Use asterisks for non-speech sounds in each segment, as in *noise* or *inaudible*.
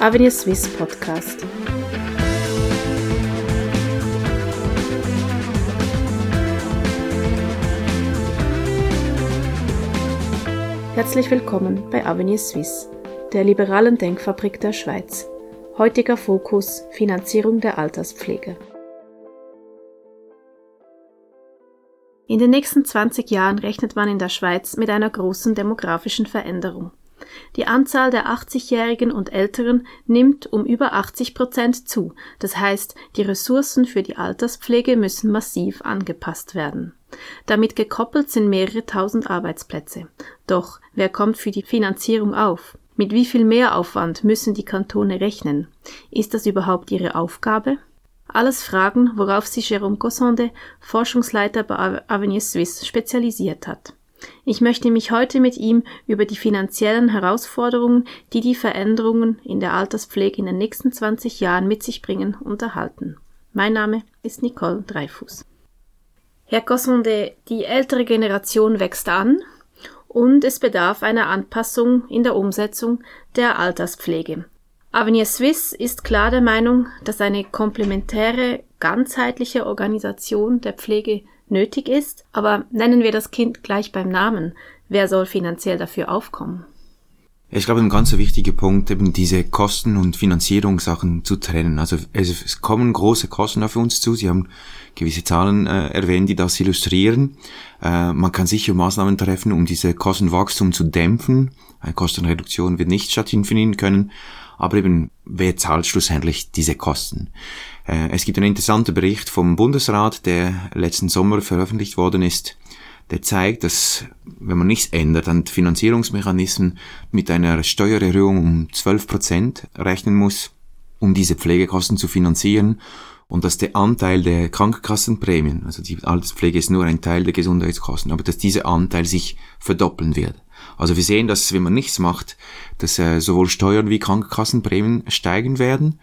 Avenir Swiss Podcast. Herzlich willkommen bei Avenir Suisse, der liberalen Denkfabrik der Schweiz. Heutiger Fokus Finanzierung der Alterspflege. In den nächsten 20 Jahren rechnet man in der Schweiz mit einer großen demografischen Veränderung. Die Anzahl der 80-Jährigen und Älteren nimmt um über 80 Prozent zu. Das heißt, die Ressourcen für die Alterspflege müssen massiv angepasst werden. Damit gekoppelt sind mehrere tausend Arbeitsplätze. Doch wer kommt für die Finanzierung auf? Mit wie viel Mehraufwand müssen die Kantone rechnen? Ist das überhaupt ihre Aufgabe? Alles Fragen, worauf sich Jérôme Cossonde, Forschungsleiter bei Avenir Suisse, spezialisiert hat. Ich möchte mich heute mit ihm über die finanziellen Herausforderungen, die die Veränderungen in der Alterspflege in den nächsten 20 Jahren mit sich bringen, unterhalten. Mein Name ist Nicole Dreifuß. Herr Cossonde, die ältere Generation wächst an und es bedarf einer Anpassung in der Umsetzung der Alterspflege. Avenir Suisse ist klar der Meinung, dass eine komplementäre, ganzheitliche Organisation der Pflege nötig ist, aber nennen wir das Kind gleich beim Namen. Wer soll finanziell dafür aufkommen? Ich glaube, ein ganz wichtiger Punkt, eben diese Kosten- und Finanzierungssachen zu trennen. Also es, kommen große Kosten auf uns zu. Sie haben gewisse Zahlen äh, erwähnt, die das illustrieren. Äh, man kann sicher Maßnahmen treffen, um diese Kostenwachstum zu dämpfen. Eine Kostenreduktion wird nicht stattfinden können. Aber eben, wer zahlt schlussendlich diese Kosten? Äh, es gibt einen interessanten Bericht vom Bundesrat, der letzten Sommer veröffentlicht worden ist, der zeigt, dass wenn man nichts ändert, dann Finanzierungsmechanismen mit einer Steuererhöhung um 12 Prozent rechnen muss, um diese Pflegekosten zu finanzieren und dass der Anteil der Krankenkassenprämien, also die Alterspflege ist nur ein Teil der Gesundheitskosten, aber dass dieser Anteil sich verdoppeln wird. Also wir sehen, dass wenn man nichts macht, dass äh, sowohl Steuern wie Krankenkassenprämien steigen werden.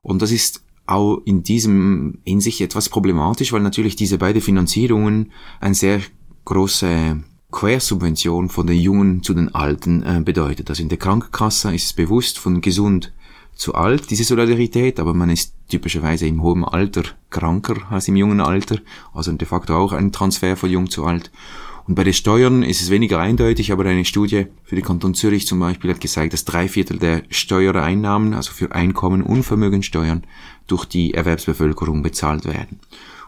Und das ist auch in diesem Hinsicht etwas problematisch, weil natürlich diese beiden Finanzierungen eine sehr große Quersubvention von den Jungen zu den Alten äh, bedeutet. Also in der Krankenkasse ist es bewusst von gesund zu alt, diese Solidarität, aber man ist typischerweise im hohen Alter kranker als im jungen Alter, also de facto auch ein Transfer von jung zu alt. Und bei den Steuern ist es weniger eindeutig, aber eine Studie für den Kanton Zürich zum Beispiel hat gezeigt, dass drei Viertel der Steuereinnahmen, also für Einkommen und Vermögensteuern, durch die Erwerbsbevölkerung bezahlt werden.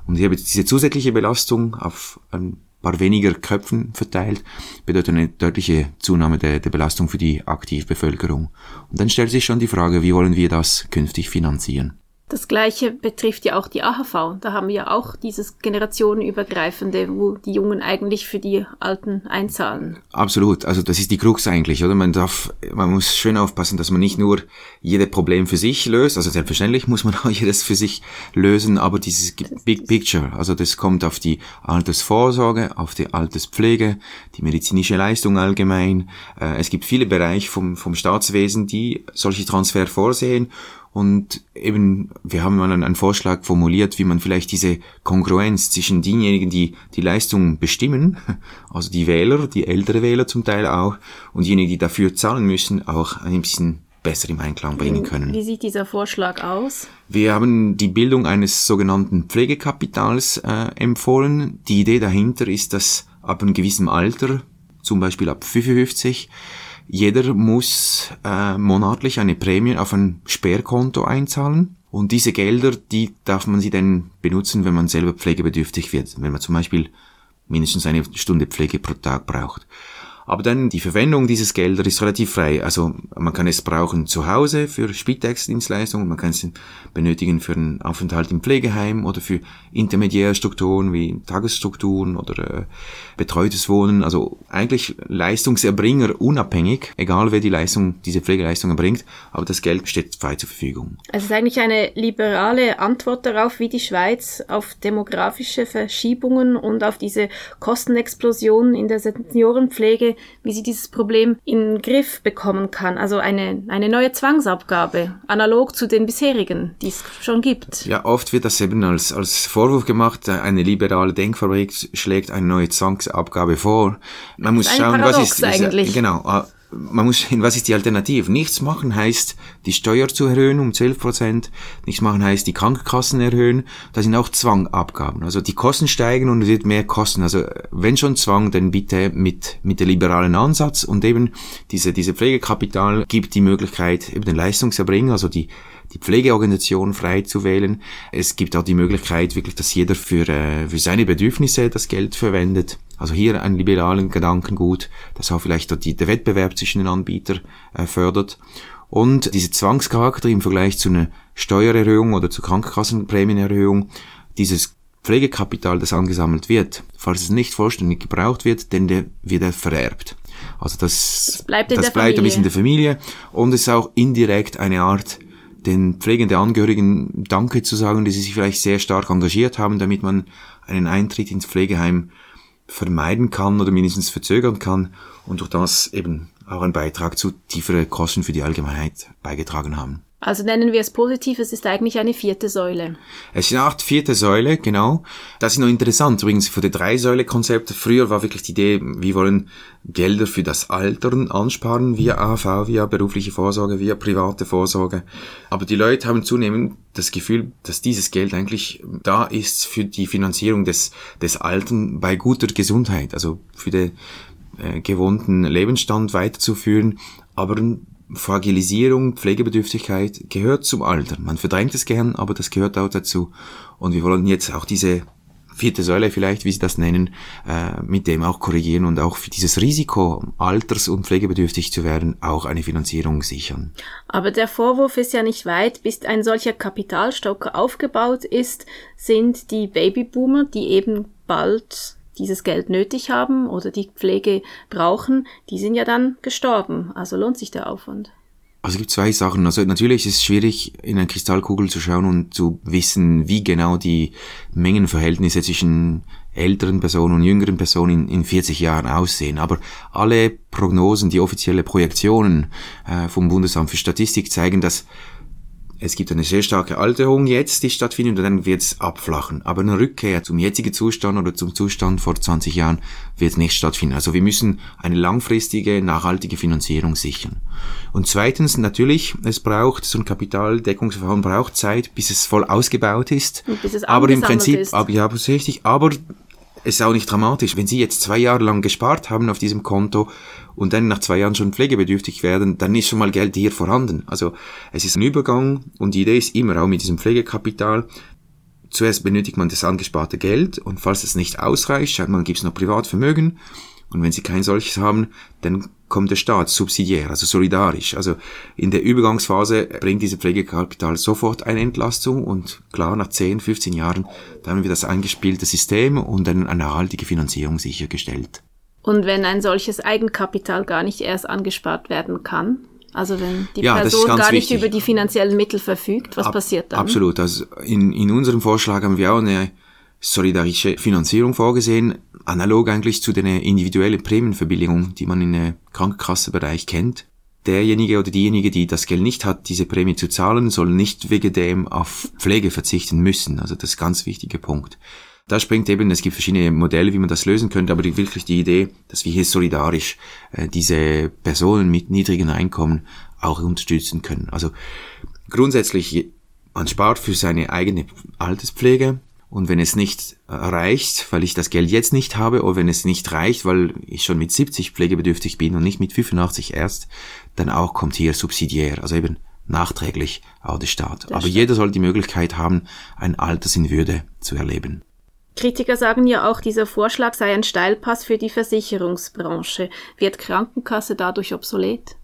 Und hier wird diese zusätzliche Belastung auf ein paar weniger Köpfen verteilt, bedeutet eine deutliche Zunahme der, der Belastung für die Aktivbevölkerung. Und dann stellt sich schon die Frage, wie wollen wir das künftig finanzieren? Das Gleiche betrifft ja auch die AHV. Da haben wir ja auch dieses generationenübergreifende, wo die Jungen eigentlich für die Alten einzahlen. Absolut. Also das ist die Krux eigentlich, oder? Man darf, man muss schön aufpassen, dass man nicht nur jedes Problem für sich löst. Also selbstverständlich muss man *laughs* auch jedes für sich lösen, aber dieses Big Picture, also das kommt auf die Altersvorsorge, auf die Alterspflege, die medizinische Leistung allgemein. Äh, es gibt viele Bereiche vom, vom Staatswesen, die solche Transfer vorsehen und eben, wir haben mal einen Vorschlag formuliert, wie man vielleicht diese Kongruenz zwischen denjenigen, die die Leistung bestimmen, *laughs* also die Wähler, die ältere Wähler zum Teil auch, und diejenigen, die dafür zahlen müssen, auch ein bisschen besser im Einklang bringen können. Wie sieht dieser Vorschlag aus? Wir haben die Bildung eines sogenannten Pflegekapitals äh, empfohlen. Die Idee dahinter ist, dass ab einem gewissen Alter, zum Beispiel ab 55, jeder muss äh, monatlich eine Prämie auf ein Sperrkonto einzahlen. Und diese Gelder, die darf man sie dann benutzen, wenn man selber pflegebedürftig wird. Wenn man zum Beispiel mindestens eine Stunde Pflege pro Tag braucht. Aber dann die Verwendung dieses Gelder ist relativ frei. Also man kann es brauchen zu Hause für Spitex-Dienstleistungen, man kann es benötigen für einen Aufenthalt im Pflegeheim oder für intermediäre Strukturen wie Tagesstrukturen oder äh, betreutes Wohnen. Also eigentlich Leistungserbringer unabhängig, egal wer die Leistung, diese Pflegeleistung erbringt, aber das Geld steht frei zur Verfügung. Es ist eigentlich eine liberale Antwort darauf, wie die Schweiz auf demografische Verschiebungen und auf diese Kostenexplosion in der Seniorenpflege wie sie dieses Problem in den Griff bekommen kann. Also eine, eine neue Zwangsabgabe, analog zu den bisherigen, die es schon gibt. Ja, oft wird das eben als, als Vorwurf gemacht, eine liberale Denkfabrik schlägt eine neue Zwangsabgabe vor. Man muss schauen, was ist, eigentlich. genau, man muss sehen, was ist die Alternative? Nichts machen heißt, die Steuer zu erhöhen um 12 Prozent. Nichts machen heißt, die Krankenkassen erhöhen. Da sind auch Zwangabgaben. Also die Kosten steigen und es wird mehr kosten. Also wenn schon Zwang, dann bitte mit, mit der liberalen Ansatz und eben diese, diese Pflegekapital gibt die Möglichkeit, eben den Leistungserbringer, also die, die Pflegeorganisation frei zu wählen. Es gibt auch die Möglichkeit, wirklich, dass jeder für, äh, für seine Bedürfnisse das Geld verwendet. Also hier ein liberalen Gedankengut, das auch vielleicht die, der Wettbewerb zwischen den Anbietern äh, fördert. Und diese Zwangscharakter im Vergleich zu einer Steuererhöhung oder zur Krankenkassenprämienerhöhung, dieses Pflegekapital, das angesammelt wird, falls es nicht vollständig gebraucht wird, denn der wird er vererbt. Also das, das bleibt, das bleibt ein bisschen in der Familie und es ist auch indirekt eine Art, den pflegenden Angehörigen Danke zu sagen, die sie sich vielleicht sehr stark engagiert haben, damit man einen Eintritt ins Pflegeheim vermeiden kann oder mindestens verzögern kann und durch das eben auch einen Beitrag zu tieferen Kosten für die Allgemeinheit beigetragen haben. Also nennen wir es positiv, es ist eigentlich eine vierte Säule. Es eine Art vierte Säule, genau. Das ist noch interessant. Übrigens für die Drei-Säule-Konzept. Früher war wirklich die Idee, wir wollen Gelder für das Altern ansparen via AV, via berufliche Vorsorge, via private Vorsorge. Aber die Leute haben zunehmend das Gefühl, dass dieses Geld eigentlich da ist für die Finanzierung des, des Altern bei guter Gesundheit, also für den äh, gewohnten Lebensstand weiterzuführen. Aber Fragilisierung, Pflegebedürftigkeit gehört zum Alter. Man verdrängt es gern, aber das gehört auch dazu. Und wir wollen jetzt auch diese vierte Säule vielleicht, wie Sie das nennen, äh, mit dem auch korrigieren und auch für dieses Risiko, alters- und pflegebedürftig zu werden, auch eine Finanzierung sichern. Aber der Vorwurf ist ja nicht weit, bis ein solcher Kapitalstock aufgebaut ist, sind die Babyboomer, die eben bald dieses Geld nötig haben oder die Pflege brauchen, die sind ja dann gestorben. Also lohnt sich der Aufwand. Also es gibt zwei Sachen. Also natürlich ist es schwierig, in eine Kristallkugel zu schauen und zu wissen, wie genau die Mengenverhältnisse zwischen älteren Personen und jüngeren Personen in, in 40 Jahren aussehen. Aber alle Prognosen, die offizielle Projektionen äh, vom Bundesamt für Statistik zeigen, dass es gibt eine sehr starke Alterung jetzt, die stattfindet, und dann wird es abflachen. Aber eine Rückkehr zum jetzigen Zustand oder zum Zustand vor 20 Jahren wird nicht stattfinden. Also wir müssen eine langfristige, nachhaltige Finanzierung sichern. Und zweitens, natürlich, es braucht, so ein Kapitaldeckungsverfahren braucht Zeit, bis es voll ausgebaut ist. Aber im Prinzip, ist. aber, ja, richtig, aber es ist auch nicht dramatisch. Wenn Sie jetzt zwei Jahre lang gespart haben auf diesem Konto und dann nach zwei Jahren schon pflegebedürftig werden, dann ist schon mal Geld hier vorhanden. Also es ist ein Übergang und die Idee ist immer auch mit diesem Pflegekapital, zuerst benötigt man das angesparte Geld und falls es nicht ausreicht, schaut man, gibt es noch Privatvermögen und wenn Sie kein solches haben, dann kommt der Staat subsidiär, also solidarisch. Also in der Übergangsphase bringt diese Pflegekapital sofort eine Entlastung und klar, nach 10, 15 Jahren, dann haben wir das eingespielte System und dann eine nachhaltige Finanzierung sichergestellt. Und wenn ein solches Eigenkapital gar nicht erst angespart werden kann? Also wenn die ja, Person gar nicht wichtig. über die finanziellen Mittel verfügt, was Ab, passiert dann? Absolut. Also in, in unserem Vorschlag haben wir auch eine solidarische Finanzierung vorgesehen, analog eigentlich zu den individuellen Prämienverbilligung, die man im Krankenkassenbereich kennt. Derjenige oder diejenige, die das Geld nicht hat, diese Prämie zu zahlen, soll nicht wegen dem auf Pflege verzichten müssen. Also das ist ein ganz wichtiger Punkt. Da springt eben, es gibt verschiedene Modelle, wie man das lösen könnte, aber die, wirklich die Idee, dass wir hier solidarisch äh, diese Personen mit niedrigen Einkommen auch unterstützen können. Also grundsätzlich, man spart für seine eigene Alterspflege, und wenn es nicht reicht, weil ich das Geld jetzt nicht habe, oder wenn es nicht reicht, weil ich schon mit 70 pflegebedürftig bin und nicht mit 85 erst, dann auch kommt hier subsidiär, also eben nachträglich auch der Staat. Das Aber stimmt. jeder soll die Möglichkeit haben, ein Alters in Würde zu erleben. Kritiker sagen ja auch, dieser Vorschlag sei ein Steilpass für die Versicherungsbranche. Wird Krankenkasse dadurch obsolet?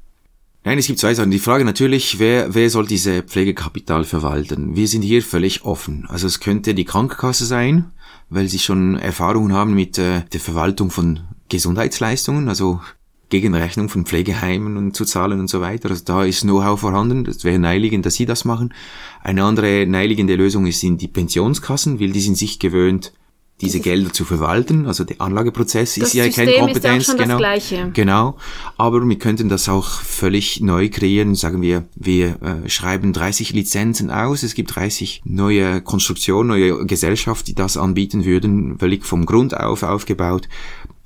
Nein, es gibt zwei Sachen. Die Frage natürlich, wer, wer soll diese Pflegekapital verwalten? Wir sind hier völlig offen. Also es könnte die Krankenkasse sein, weil sie schon Erfahrungen haben mit äh, der Verwaltung von Gesundheitsleistungen, also Gegenrechnung von Pflegeheimen und zu zahlen und so weiter. Also da ist Know-how vorhanden. Das wäre naheliegend, dass sie das machen. Eine andere naheliegende Lösung sind die Pensionskassen, weil die sind sich gewöhnt, diese Gelder zu verwalten. Also der Anlageprozess das ist ja keine Kompetenz, ist genau. Gleiche. Genau. Aber wir könnten das auch völlig neu kreieren. Sagen wir, wir äh, schreiben 30 Lizenzen aus. Es gibt 30 neue Konstruktionen, neue Gesellschaften, die das anbieten würden, völlig vom Grund auf aufgebaut.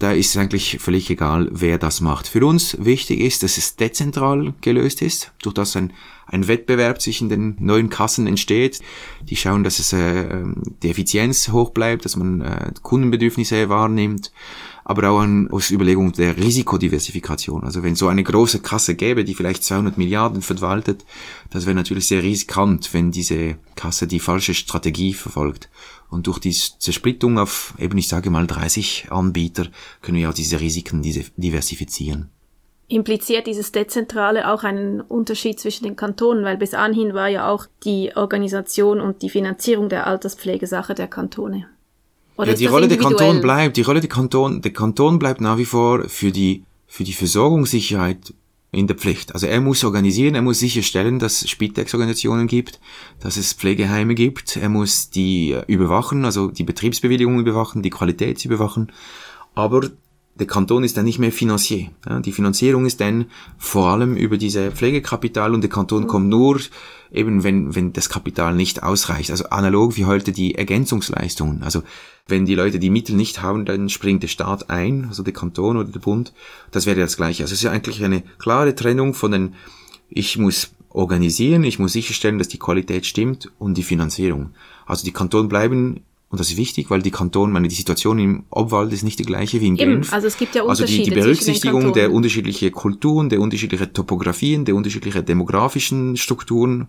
Da ist es eigentlich völlig egal, wer das macht. Für uns wichtig ist, dass es dezentral gelöst ist, durch das ein, ein Wettbewerb zwischen den neuen Kassen entsteht. Die schauen, dass es äh, die Effizienz hoch bleibt, dass man äh, Kundenbedürfnisse wahrnimmt, aber auch an, aus Überlegung der Risikodiversifikation. Also wenn so eine große Kasse gäbe, die vielleicht 200 Milliarden verwaltet, das wäre natürlich sehr riskant, wenn diese Kasse die falsche Strategie verfolgt. Und durch die Zersplittung auf eben, ich sage mal, 30 Anbieter können wir auch diese Risiken diversifizieren. Impliziert dieses Dezentrale auch einen Unterschied zwischen den Kantonen, weil bis anhin war ja auch die Organisation und die Finanzierung der Alterspflege Sache der Kantone. Oder ja, die Rolle der Kanton bleibt, die Rolle der Kanton, der Kanton bleibt nach wie vor für die, für die Versorgungssicherheit in der Pflicht. Also er muss organisieren, er muss sicherstellen, dass es Spitex-Organisationen gibt, dass es Pflegeheime gibt, er muss die überwachen, also die Betriebsbewilligung überwachen, die Qualität überwachen. Aber der Kanton ist dann nicht mehr Finanzier. Die Finanzierung ist dann vor allem über diese Pflegekapital und der Kanton kommt nur eben, wenn, wenn das Kapital nicht ausreicht. Also analog wie heute die Ergänzungsleistungen. Also wenn die Leute die Mittel nicht haben, dann springt der Staat ein, also der Kanton oder der Bund. Das wäre das Gleiche. Also es ist ja eigentlich eine klare Trennung von den, ich muss organisieren, ich muss sicherstellen, dass die Qualität stimmt und die Finanzierung. Also die Kantonen bleiben und das ist wichtig, weil die Kanton, meine, die Situation im Obwald ist nicht die gleiche wie in Genf. Eben, also es gibt ja Unterschiede Also die, die Berücksichtigung der unterschiedlichen Kulturen, der unterschiedlichen Topografien, der unterschiedlichen demografischen Strukturen.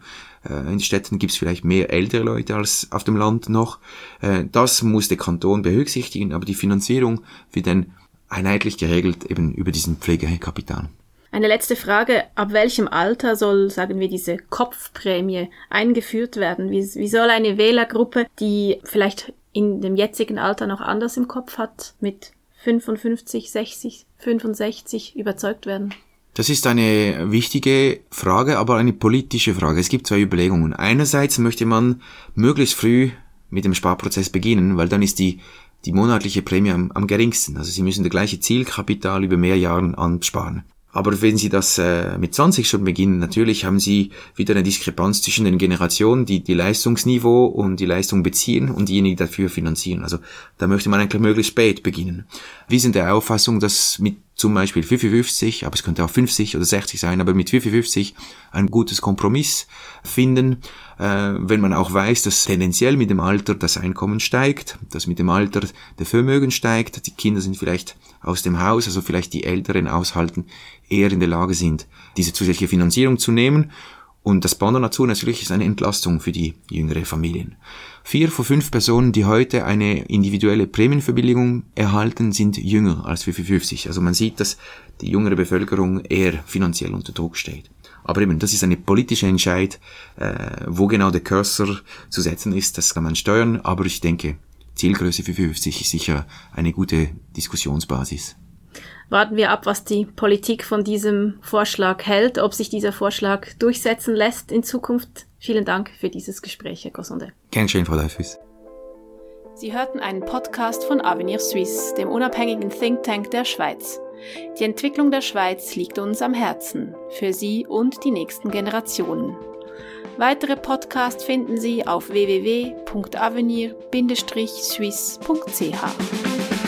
Äh, in Städten gibt es vielleicht mehr ältere Leute als auf dem Land noch. Äh, das muss der Kanton berücksichtigen, aber die Finanzierung wird dann einheitlich geregelt eben über diesen Pflegekapital. Eine letzte Frage. Ab welchem Alter soll, sagen wir, diese Kopfprämie eingeführt werden? Wie, wie soll eine Wählergruppe, die vielleicht in dem jetzigen Alter noch anders im Kopf hat, mit 55, 60, 65 überzeugt werden? Das ist eine wichtige Frage, aber eine politische Frage. Es gibt zwei Überlegungen. Einerseits möchte man möglichst früh mit dem Sparprozess beginnen, weil dann ist die, die monatliche Prämie am, am geringsten. Also Sie müssen das gleiche Zielkapital über mehr Jahre ansparen. Aber wenn Sie das äh, mit 20 schon beginnen, natürlich haben Sie wieder eine Diskrepanz zwischen den Generationen, die die Leistungsniveau und die Leistung beziehen und diejenigen dafür finanzieren. Also da möchte man eigentlich möglichst spät beginnen. Wir sind der Auffassung, dass mit zum Beispiel 55, aber es könnte auch 50 oder 60 sein, aber mit 55 ein gutes Kompromiss finden, äh, wenn man auch weiß, dass tendenziell mit dem Alter das Einkommen steigt, dass mit dem Alter der Vermögen steigt, die Kinder sind vielleicht aus dem Haus, also vielleicht die Älteren aushalten, eher in der Lage sind, diese zusätzliche Finanzierung zu nehmen. Und das Pendant dazu natürlich ist eine Entlastung für die jüngere Familien. Vier von fünf Personen, die heute eine individuelle Prämienverbilligung erhalten, sind jünger als 55. Also man sieht, dass die jüngere Bevölkerung eher finanziell unter Druck steht. Aber eben, das ist eine politische Entscheid, äh, wo genau der Cursor zu setzen ist, das kann man steuern, aber ich denke, Zielgröße für 50 ist sicher eine gute Diskussionsbasis. Warten wir ab, was die Politik von diesem Vorschlag hält, ob sich dieser Vorschlag durchsetzen lässt in Zukunft. Vielen Dank für dieses Gespräch, Herr Gossonde. Gern schön, Frau Leifus. Sie hörten einen Podcast von Avenir Suisse, dem unabhängigen Think Tank der Schweiz. Die Entwicklung der Schweiz liegt uns am Herzen, für Sie und die nächsten Generationen. Weitere Podcasts finden Sie auf www.avenir-suisse.ch.